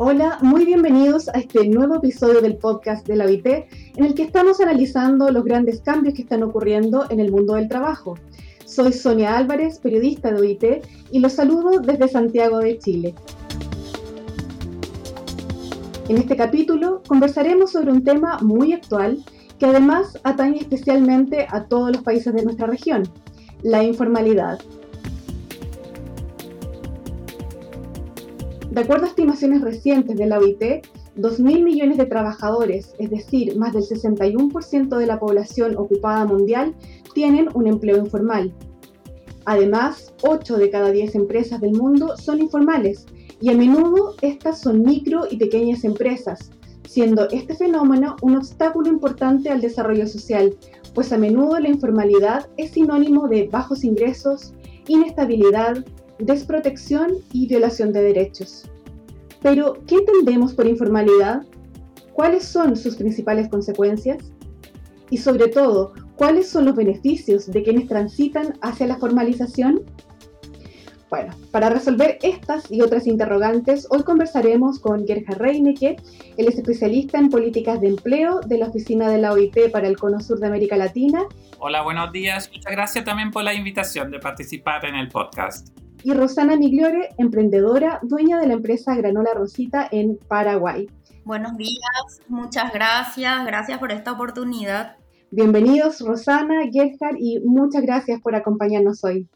Hola, muy bienvenidos a este nuevo episodio del podcast de la OIT, en el que estamos analizando los grandes cambios que están ocurriendo en el mundo del trabajo. Soy Sonia Álvarez, periodista de OIT, y los saludo desde Santiago de Chile. En este capítulo conversaremos sobre un tema muy actual que además atañe especialmente a todos los países de nuestra región, la informalidad. De acuerdo a estimaciones recientes de la OIT, 2.000 millones de trabajadores, es decir, más del 61% de la población ocupada mundial, tienen un empleo informal. Además, 8 de cada 10 empresas del mundo son informales y a menudo estas son micro y pequeñas empresas, siendo este fenómeno un obstáculo importante al desarrollo social, pues a menudo la informalidad es sinónimo de bajos ingresos, inestabilidad, desprotección y violación de derechos. Pero, ¿qué entendemos por informalidad? ¿Cuáles son sus principales consecuencias? Y sobre todo, ¿cuáles son los beneficios de quienes transitan hacia la formalización? Bueno, para resolver estas y otras interrogantes, hoy conversaremos con Gerhard Reinecke. Él es especialista en políticas de empleo de la Oficina de la OIT para el Cono Sur de América Latina. Hola, buenos días. Muchas gracias también por la invitación de participar en el podcast y Rosana Migliore, emprendedora, dueña de la empresa Granola Rosita en Paraguay. Buenos días, muchas gracias, gracias por esta oportunidad. Bienvenidos Rosana, Gerhard y muchas gracias por acompañarnos hoy.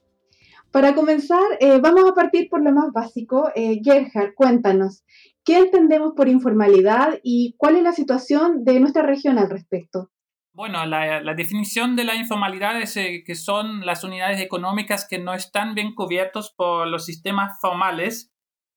Para comenzar, eh, vamos a partir por lo más básico. Eh, Gerhard, cuéntanos, ¿qué entendemos por informalidad y cuál es la situación de nuestra región al respecto? Bueno, la, definición de la informalidad es eh, que son las unidades económicas que no están bien cubiertos por los sistemas formales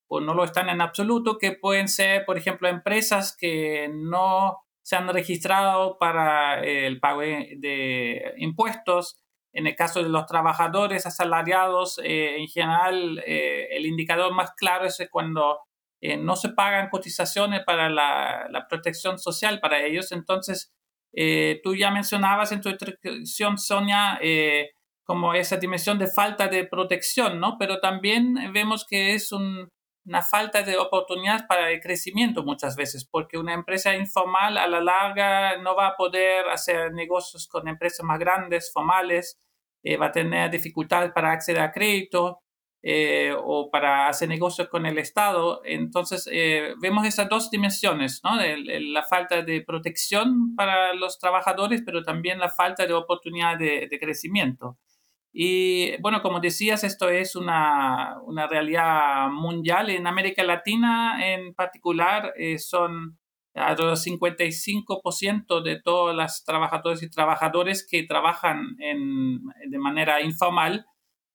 o no lo están en absoluto, que pueden ser, por ejemplo, empresas que no se han registrado para el pago de impuestos. En el caso de los trabajadores asalariados, eh, en general, eh, el indicador más claro es cuando no se pagan cotizaciones para la, la protección social para ellos. Entonces, eh, tú ya mencionabas en tu introducción, Sonia, eh, como esa dimensión de falta de protección, ¿no? Pero también vemos que es una falta de oportunidad para el crecimiento muchas veces, porque una empresa informal a la larga no va a poder hacer negocios con empresas más grandes, formales, eh, va a tener dificultades para acceder a crédito, eh, o para hacer negocios con el Estado. Entonces, eh, vemos esas dos dimensiones, ¿no? la falta de protección para los trabajadores, pero también la falta de oportunidad de, crecimiento. Y bueno, como decías, esto es una, una, realidad mundial. En América Latina en particular eh, son alrededor del 55% de todos los trabajadores y trabajadores que trabajan en, de manera informal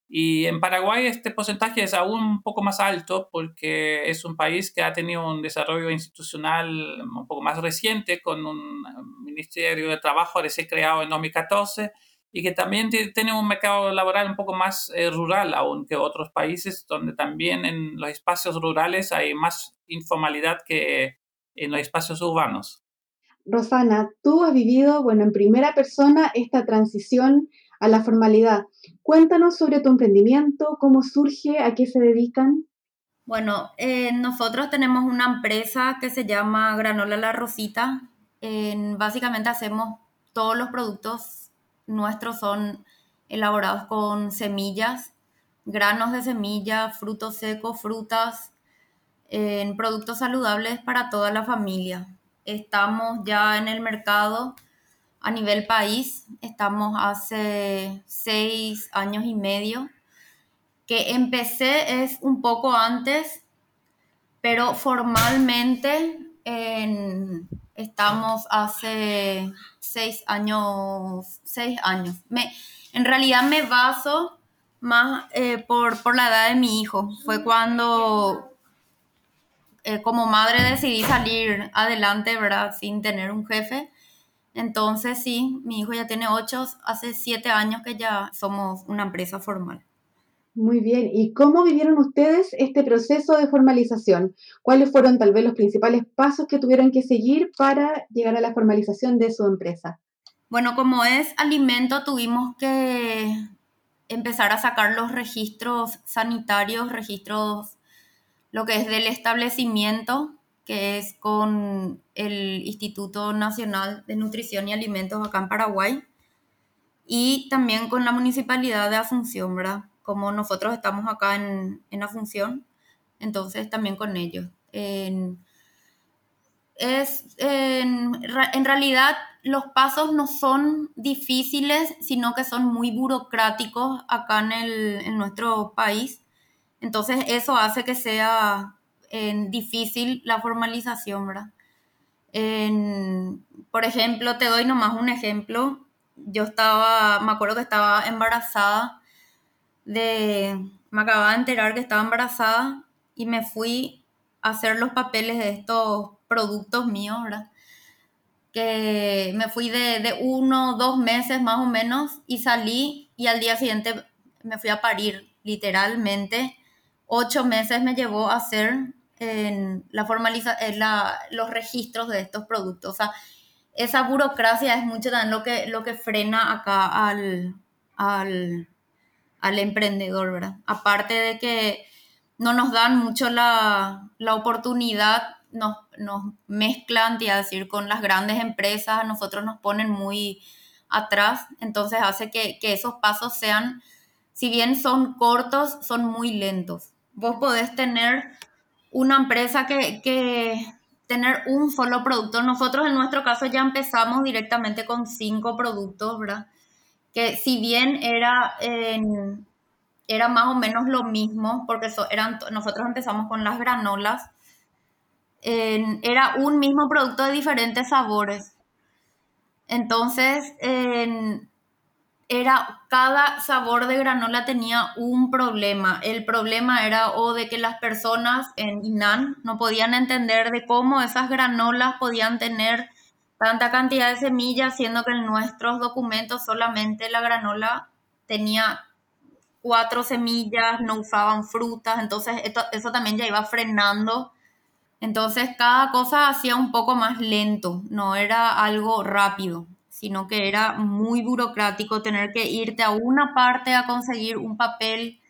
y en Paraguay este porcentaje es aún un poco más alto porque es un país que ha tenido un desarrollo institucional un poco más reciente con un Ministerio de Trabajo recién creado en 2014 y que también tiene un mercado laboral un poco más eh, rural aún que otros países donde también en los espacios rurales hay más informalidad que en los espacios urbanos. Rosana, tú has vivido, bueno, en primera persona esta transición a la formalidad. Cuéntanos sobre tu emprendimiento, cómo surge, a qué se dedican. Bueno, eh, nosotros tenemos una empresa que se llama Granola La Rosita. básicamente hacemos todos los productos nuestros son elaborados con semillas, granos de semilla, frutos secos, frutas, en productos saludables para toda la familia. Estamos ya en el mercado a nivel país. Estamos hace seis años y medio. Que empecé es un poco antes, pero formalmente estamos hace seis años. Seis años. Me, en realidad me baso más eh, por, por, la edad de mi hijo. Fue cuando eh, como madre decidí salir adelante, ¿verdad? Sin tener un jefe. Entonces, sí, mi hijo ya tiene ocho, hace siete años que ya somos una empresa formal. Muy bien, ¿y cómo vivieron ustedes este proceso de formalización? ¿Cuáles fueron tal vez los principales pasos que tuvieron que seguir para llegar a la formalización de su empresa? Bueno, como es alimento, tuvimos que empezar a sacar los registros sanitarios, registros lo que es del establecimiento, que es con el Instituto Nacional de Nutrición y Alimentos acá en Paraguay, y también con la Municipalidad de Asunción, ¿verdad? Como nosotros estamos acá en, en Asunción, entonces también con ellos. En, es, en, realidad los pasos no son difíciles, sino que son muy burocráticos acá en, el, en nuestro país. Entonces eso hace que sea en, difícil la formalización, ¿verdad? Por ejemplo, te doy nomás un ejemplo. Yo estaba, me acuerdo que estaba embarazada de, me acababa de enterar que estaba embarazada y me fui a hacer los papeles de estos productos míos, ¿verdad? Que me fui de, de uno, dos meses más o menos y salí y al día siguiente me fui a parir, literalmente. Ocho meses me llevó a hacer en la formaliza en la, los registros de estos productos. O sea, esa burocracia es mucho también lo que, lo que frena acá al, al, al emprendedor, ¿verdad? Aparte de que no nos dan mucho la, la oportunidad, nos, nos mezclan, a decir, con las grandes empresas, a nosotros nos ponen muy atrás, entonces hace que, que esos pasos sean, si bien son cortos, son muy lentos. Vos podés tener una empresa que, tener un solo producto. Nosotros en nuestro caso ya empezamos directamente con cinco productos, ¿verdad? Que si bien era era más o menos lo mismo, porque eran, nosotros empezamos con las granolas, era un mismo producto de diferentes sabores. Entonces, era, cada sabor de granola tenía un problema. El problema era o de que las personas en Inan no podían entender de cómo esas granolas podían tener tanta cantidad de semillas, siendo que en nuestros documentos solamente la granola tenía cuatro semillas, no usaban frutas, entonces eso también ya iba frenando. Entonces cada cosa hacía un poco más lento, no era algo rápido, sino que era muy burocrático tener que irte a una parte a conseguir un papel,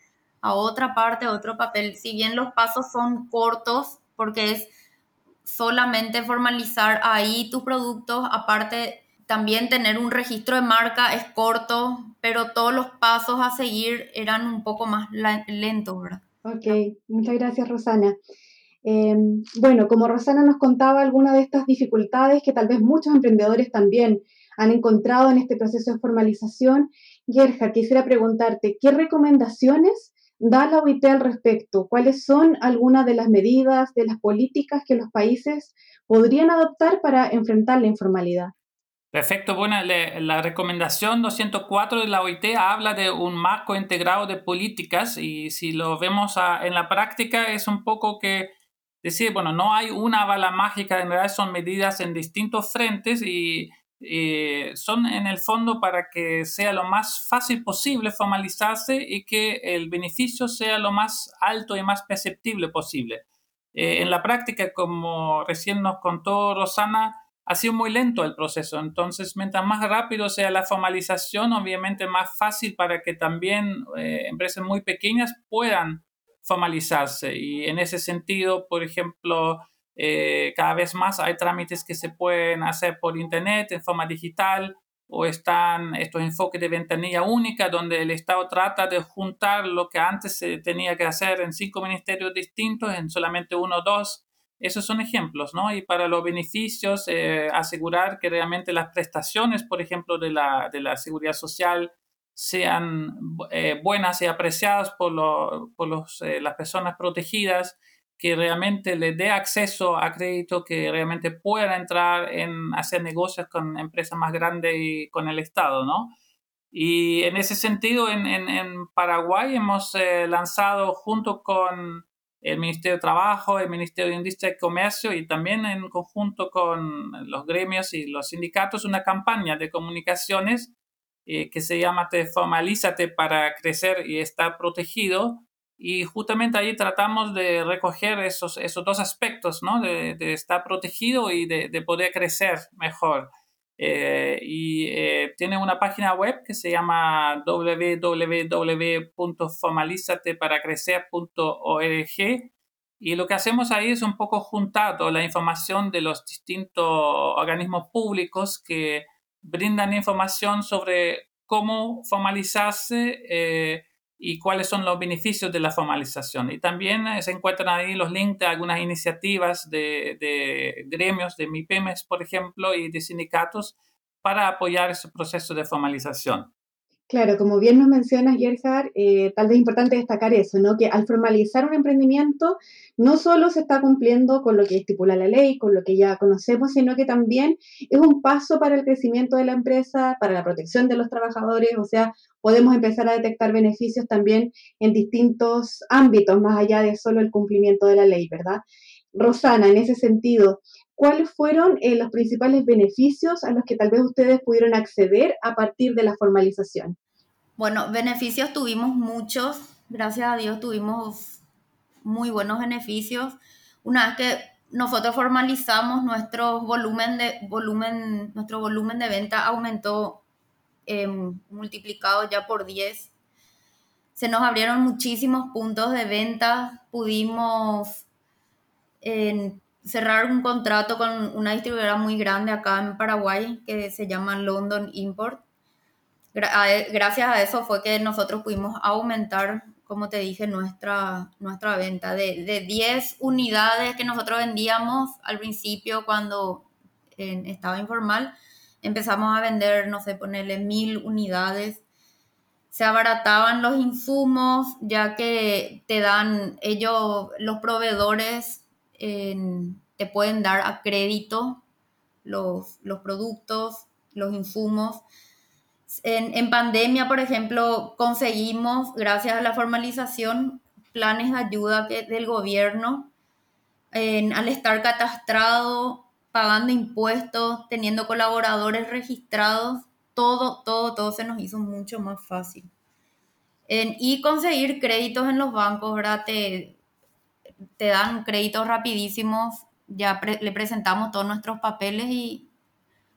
a otra parte otro papel. Si bien los pasos son cortos, porque es solamente formalizar ahí tus productos, aparte también tener un registro de marca es corto, pero todos los pasos a seguir eran un poco más lentos, ¿verdad? Ok, muchas gracias Rosana. Em, bueno, como Rosana nos contaba algunas de estas dificultades que tal vez muchos emprendedores también han encontrado en este proceso de formalización, Gerja, quisiera preguntarte, ¿qué recomendaciones da la OIT al respecto? ¿Cuáles son algunas de las medidas, de las políticas que los países podrían adoptar para enfrentar la informalidad? Perfecto, bueno, la recomendación 204 de la OIT habla de un marco integrado de políticas y si lo vemos en la práctica es un poco que decir, bueno, no hay una bala mágica, en realidad son medidas en distintos frentes y son en el fondo para que sea lo más fácil posible formalizarse y que el beneficio sea lo más alto y más perceptible posible. Eh, en la práctica, como recién nos contó Rosana, ha sido muy lento el proceso. Entonces, mientras más rápido sea la formalización, obviamente más fácil para que también eh, empresas muy pequeñas puedan formalizarse. Y en ese sentido, por ejemplo, eh, cada vez más hay trámites que se pueden hacer por Internet en forma digital o están estos enfoques de ventanilla única donde el Estado trata de juntar lo que antes se tenía que hacer en cinco ministerios distintos en solamente uno o dos esos son ejemplos, ¿no? Y para los beneficios, eh, asegurar que realmente las prestaciones, por ejemplo, de la, de la seguridad social sean eh, buenas y apreciadas por, por los, las personas protegidas, que realmente les dé acceso a crédito, que realmente puedan entrar en hacer negocios con empresas más grandes y con el Estado, ¿no? Y en ese sentido, en, en, en Paraguay hemos lanzado junto con el Ministerio de Trabajo, el Ministerio de Industria y Comercio y también en conjunto con los gremios y los sindicatos una campaña de comunicaciones eh, que se llama Te Formalízate para crecer y estar protegido. Y justamente ahí tratamos de recoger esos, esos dos aspectos, ¿no? de, de estar protegido y de, de poder crecer mejor. Eh, y eh, tiene una página web que se llama www.formalizateparacrecer.org Y lo que hacemos ahí es un poco juntar la información de los distintos organismos públicos que brindan información sobre cómo formalizarse eh, y cuáles son los beneficios de la formalización. Y también eh, se encuentran ahí los links de algunas iniciativas de, de gremios, de MIPEMES, por ejemplo, y de sindicatos para apoyar ese proceso de formalización. Claro, como bien nos mencionas, Gerhard, eh, tal vez es importante destacar eso, ¿no? Que al formalizar un emprendimiento, no solo se está cumpliendo con lo que estipula la ley, con lo que ya conocemos, sino que también es un paso para el crecimiento de la empresa, para la protección de los trabajadores, o sea, podemos empezar a detectar beneficios también en distintos ámbitos, más allá de solo el cumplimiento de la ley, ¿verdad? Rosana, en ese sentido, ¿cuáles fueron eh, los principales beneficios a los que tal vez ustedes pudieron acceder a partir de la formalización? Bueno, beneficios tuvimos muchos, gracias a Dios tuvimos muy buenos beneficios. Una vez que nosotros formalizamos nuestro volumen de volumen, nuestro volumen de venta aumentó em, multiplicado ya por 10. Se nos abrieron muchísimos puntos de venta, pudimos en cerrar un contrato con una distribuidora muy grande acá en Paraguay que se llama London Import. E, gracias a eso fue que nosotros pudimos aumentar, como te dije, nuestra, nuestra venta de, de 10 unidades que nosotros vendíamos al principio cuando estaba informal. Empezamos a vender, no sé, ponerle mil unidades. Se abarataban los insumos, ya que te dan ellos, los proveedores, te pueden dar a crédito los, los productos, los insumos. En, pandemia, por ejemplo, conseguimos, gracias a la formalización, planes de ayuda del gobierno. al estar catastrado, pagando impuestos, teniendo colaboradores registrados, todo, todo, todo se nos hizo mucho más fácil. y conseguir créditos en los bancos, ¿verdad? te dan créditos rapidísimos, ya le presentamos todos nuestros papeles y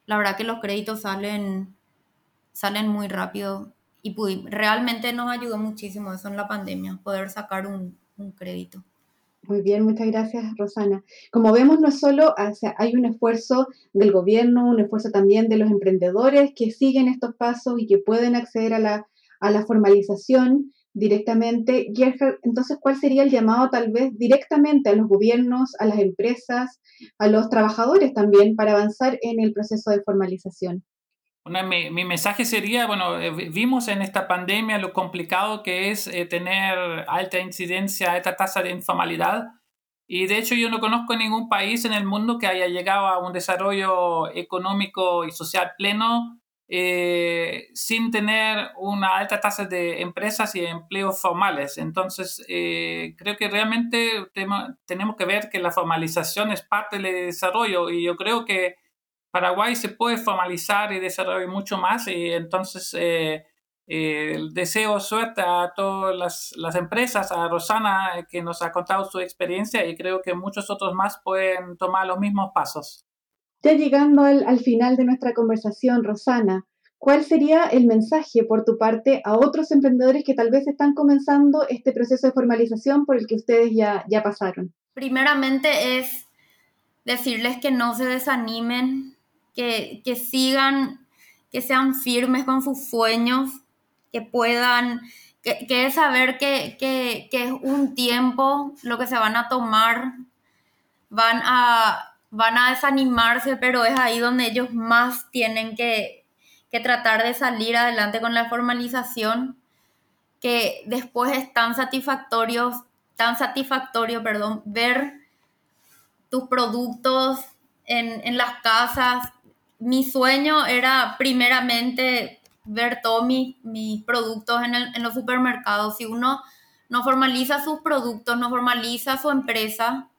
la verdad que los créditos salen, salen muy rápido y realmente nos ayudó muchísimo eso en la pandemia, poder sacar un, un crédito. Muy bien, muchas gracias, Rosana. Como vemos, no solo hay un esfuerzo del gobierno, un esfuerzo también de los emprendedores que siguen estos pasos y que pueden acceder a la, a la formalización, directamente. Gerhard, entonces, ¿cuál sería el llamado tal vez directamente a los gobiernos, a las empresas, a los trabajadores también para avanzar en el proceso de formalización? mi, mensaje sería, bueno, eh, vimos en esta pandemia lo complicado que es eh, tener alta incidencia, alta tasa de informalidad. Y de hecho yo no conozco ningún país en el mundo que haya llegado a un desarrollo económico y social pleno eh, sin tener una alta tasa de empresas y empleos formales. Entonces, eh, creo que realmente tenemos que ver que la formalización es parte del desarrollo y yo creo que Paraguay se puede formalizar y desarrollar mucho más y entonces eh, deseo suerte a todas las, las, empresas, a Rosana que nos ha contado su experiencia y creo que muchos otros más pueden tomar los mismos pasos. Ya llegando al, final de nuestra conversación, Rosana, ¿cuál sería el mensaje por tu parte a otros emprendedores que tal vez están comenzando este proceso de formalización por el que ustedes ya, ya pasaron? Primeramente es decirles que no se desanimen, que, que sigan, que sean firmes con sus sueños, que puedan, que, es saber que, que, que es un tiempo lo que se van a tomar, van a van a desanimarse, pero es ahí donde ellos más tienen que, tratar de salir adelante con la formalización, que después es tan satisfactorio, tan satisfactorio, perdón, ver tus productos en, las casas. Mi sueño era primeramente ver todos mis, productos en, en los supermercados. Si uno no formaliza sus productos, no formaliza su empresa,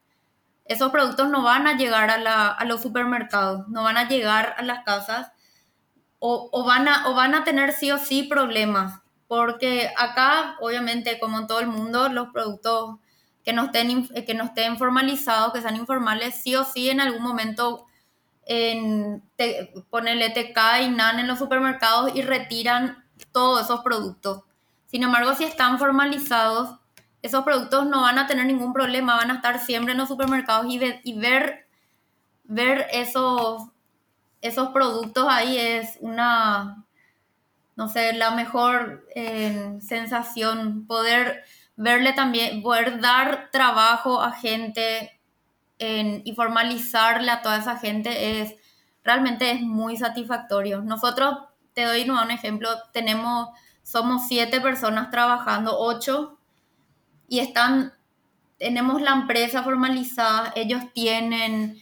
esos productos no van a llegar a, los supermercados, no van a llegar a las casas o, van a, o van a tener sí o sí problemas. Porque acá, obviamente, como en todo el mundo, los productos que no estén, que no estén formalizados, que sean informales, sí o sí en algún momento en, te, ponele TK y NAN en los supermercados y retiran todos esos productos. Sin embargo, si están formalizados, esos productos no van a tener ningún problema, van a estar siempre en los supermercados y, y ver, ver esos, esos productos ahí es una, no sé, la mejor eh, sensación, poder verle también, poder dar trabajo a gente y formalizarle a toda esa gente es, realmente es muy satisfactorio. Nosotros, te doy un ejemplo, tenemos, somos siete personas trabajando, ocho, y están, tenemos la empresa formalizada, ellos tienen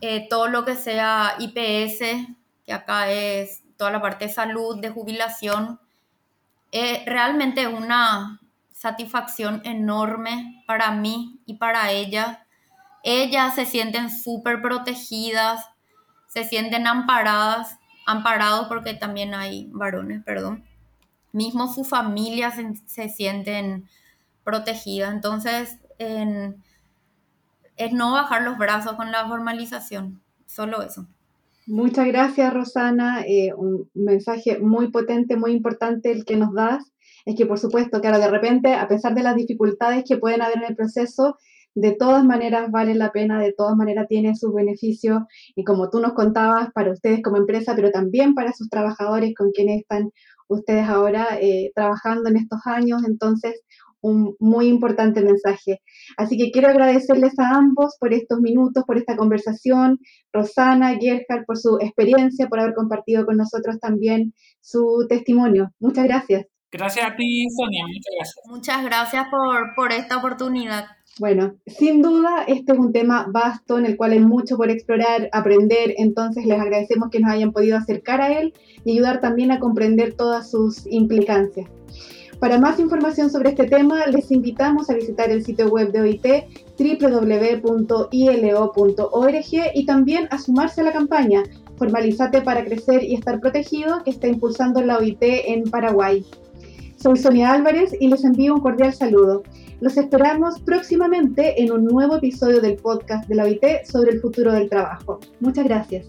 eh, todo lo que sea IPS, que acá es toda la parte de salud, de jubilación, eh, realmente una satisfacción enorme para mí y para ella. Ellas se sienten súper protegidas, se sienten amparadas, amparados porque también hay varones, perdón. Mismo su familia se, sienten protegidas. Entonces, es no bajar los brazos con la formalización, solo eso. Muchas gracias, Rosana. Eh, un mensaje muy potente, muy importante el que nos das. Es que, por supuesto, claro, de repente, a pesar de las dificultades que pueden haber en el proceso, de todas maneras vale la pena, de todas maneras tiene sus beneficios y como tú nos contabas, para ustedes como empresa, pero también para sus trabajadores con quienes están ustedes ahora eh, trabajando en estos años. Entonces, un muy importante mensaje. Así que quiero agradecerles a ambos por estos minutos, por esta conversación, Rosana, Gerhard, por su experiencia, por haber compartido con nosotros también su testimonio. Muchas gracias. Gracias a ti, Sonia, muchas gracias. Muchas gracias por, por esta oportunidad. Bueno, sin duda, este es un tema vasto en el cual hay mucho por explorar, aprender, entonces les agradecemos que nos hayan podido acercar a él y ayudar también a comprender todas sus implicancias. Para más información sobre este tema, les invitamos a visitar el sitio web de OIT www.ilo.org y también a sumarse a la campaña Formalizate para crecer y estar protegido que está impulsando la OIT en Paraguay. Soy Sonia Álvarez y les envío un cordial saludo. Los esperamos próximamente en un nuevo episodio del podcast de la OIT sobre el futuro del trabajo. Muchas gracias.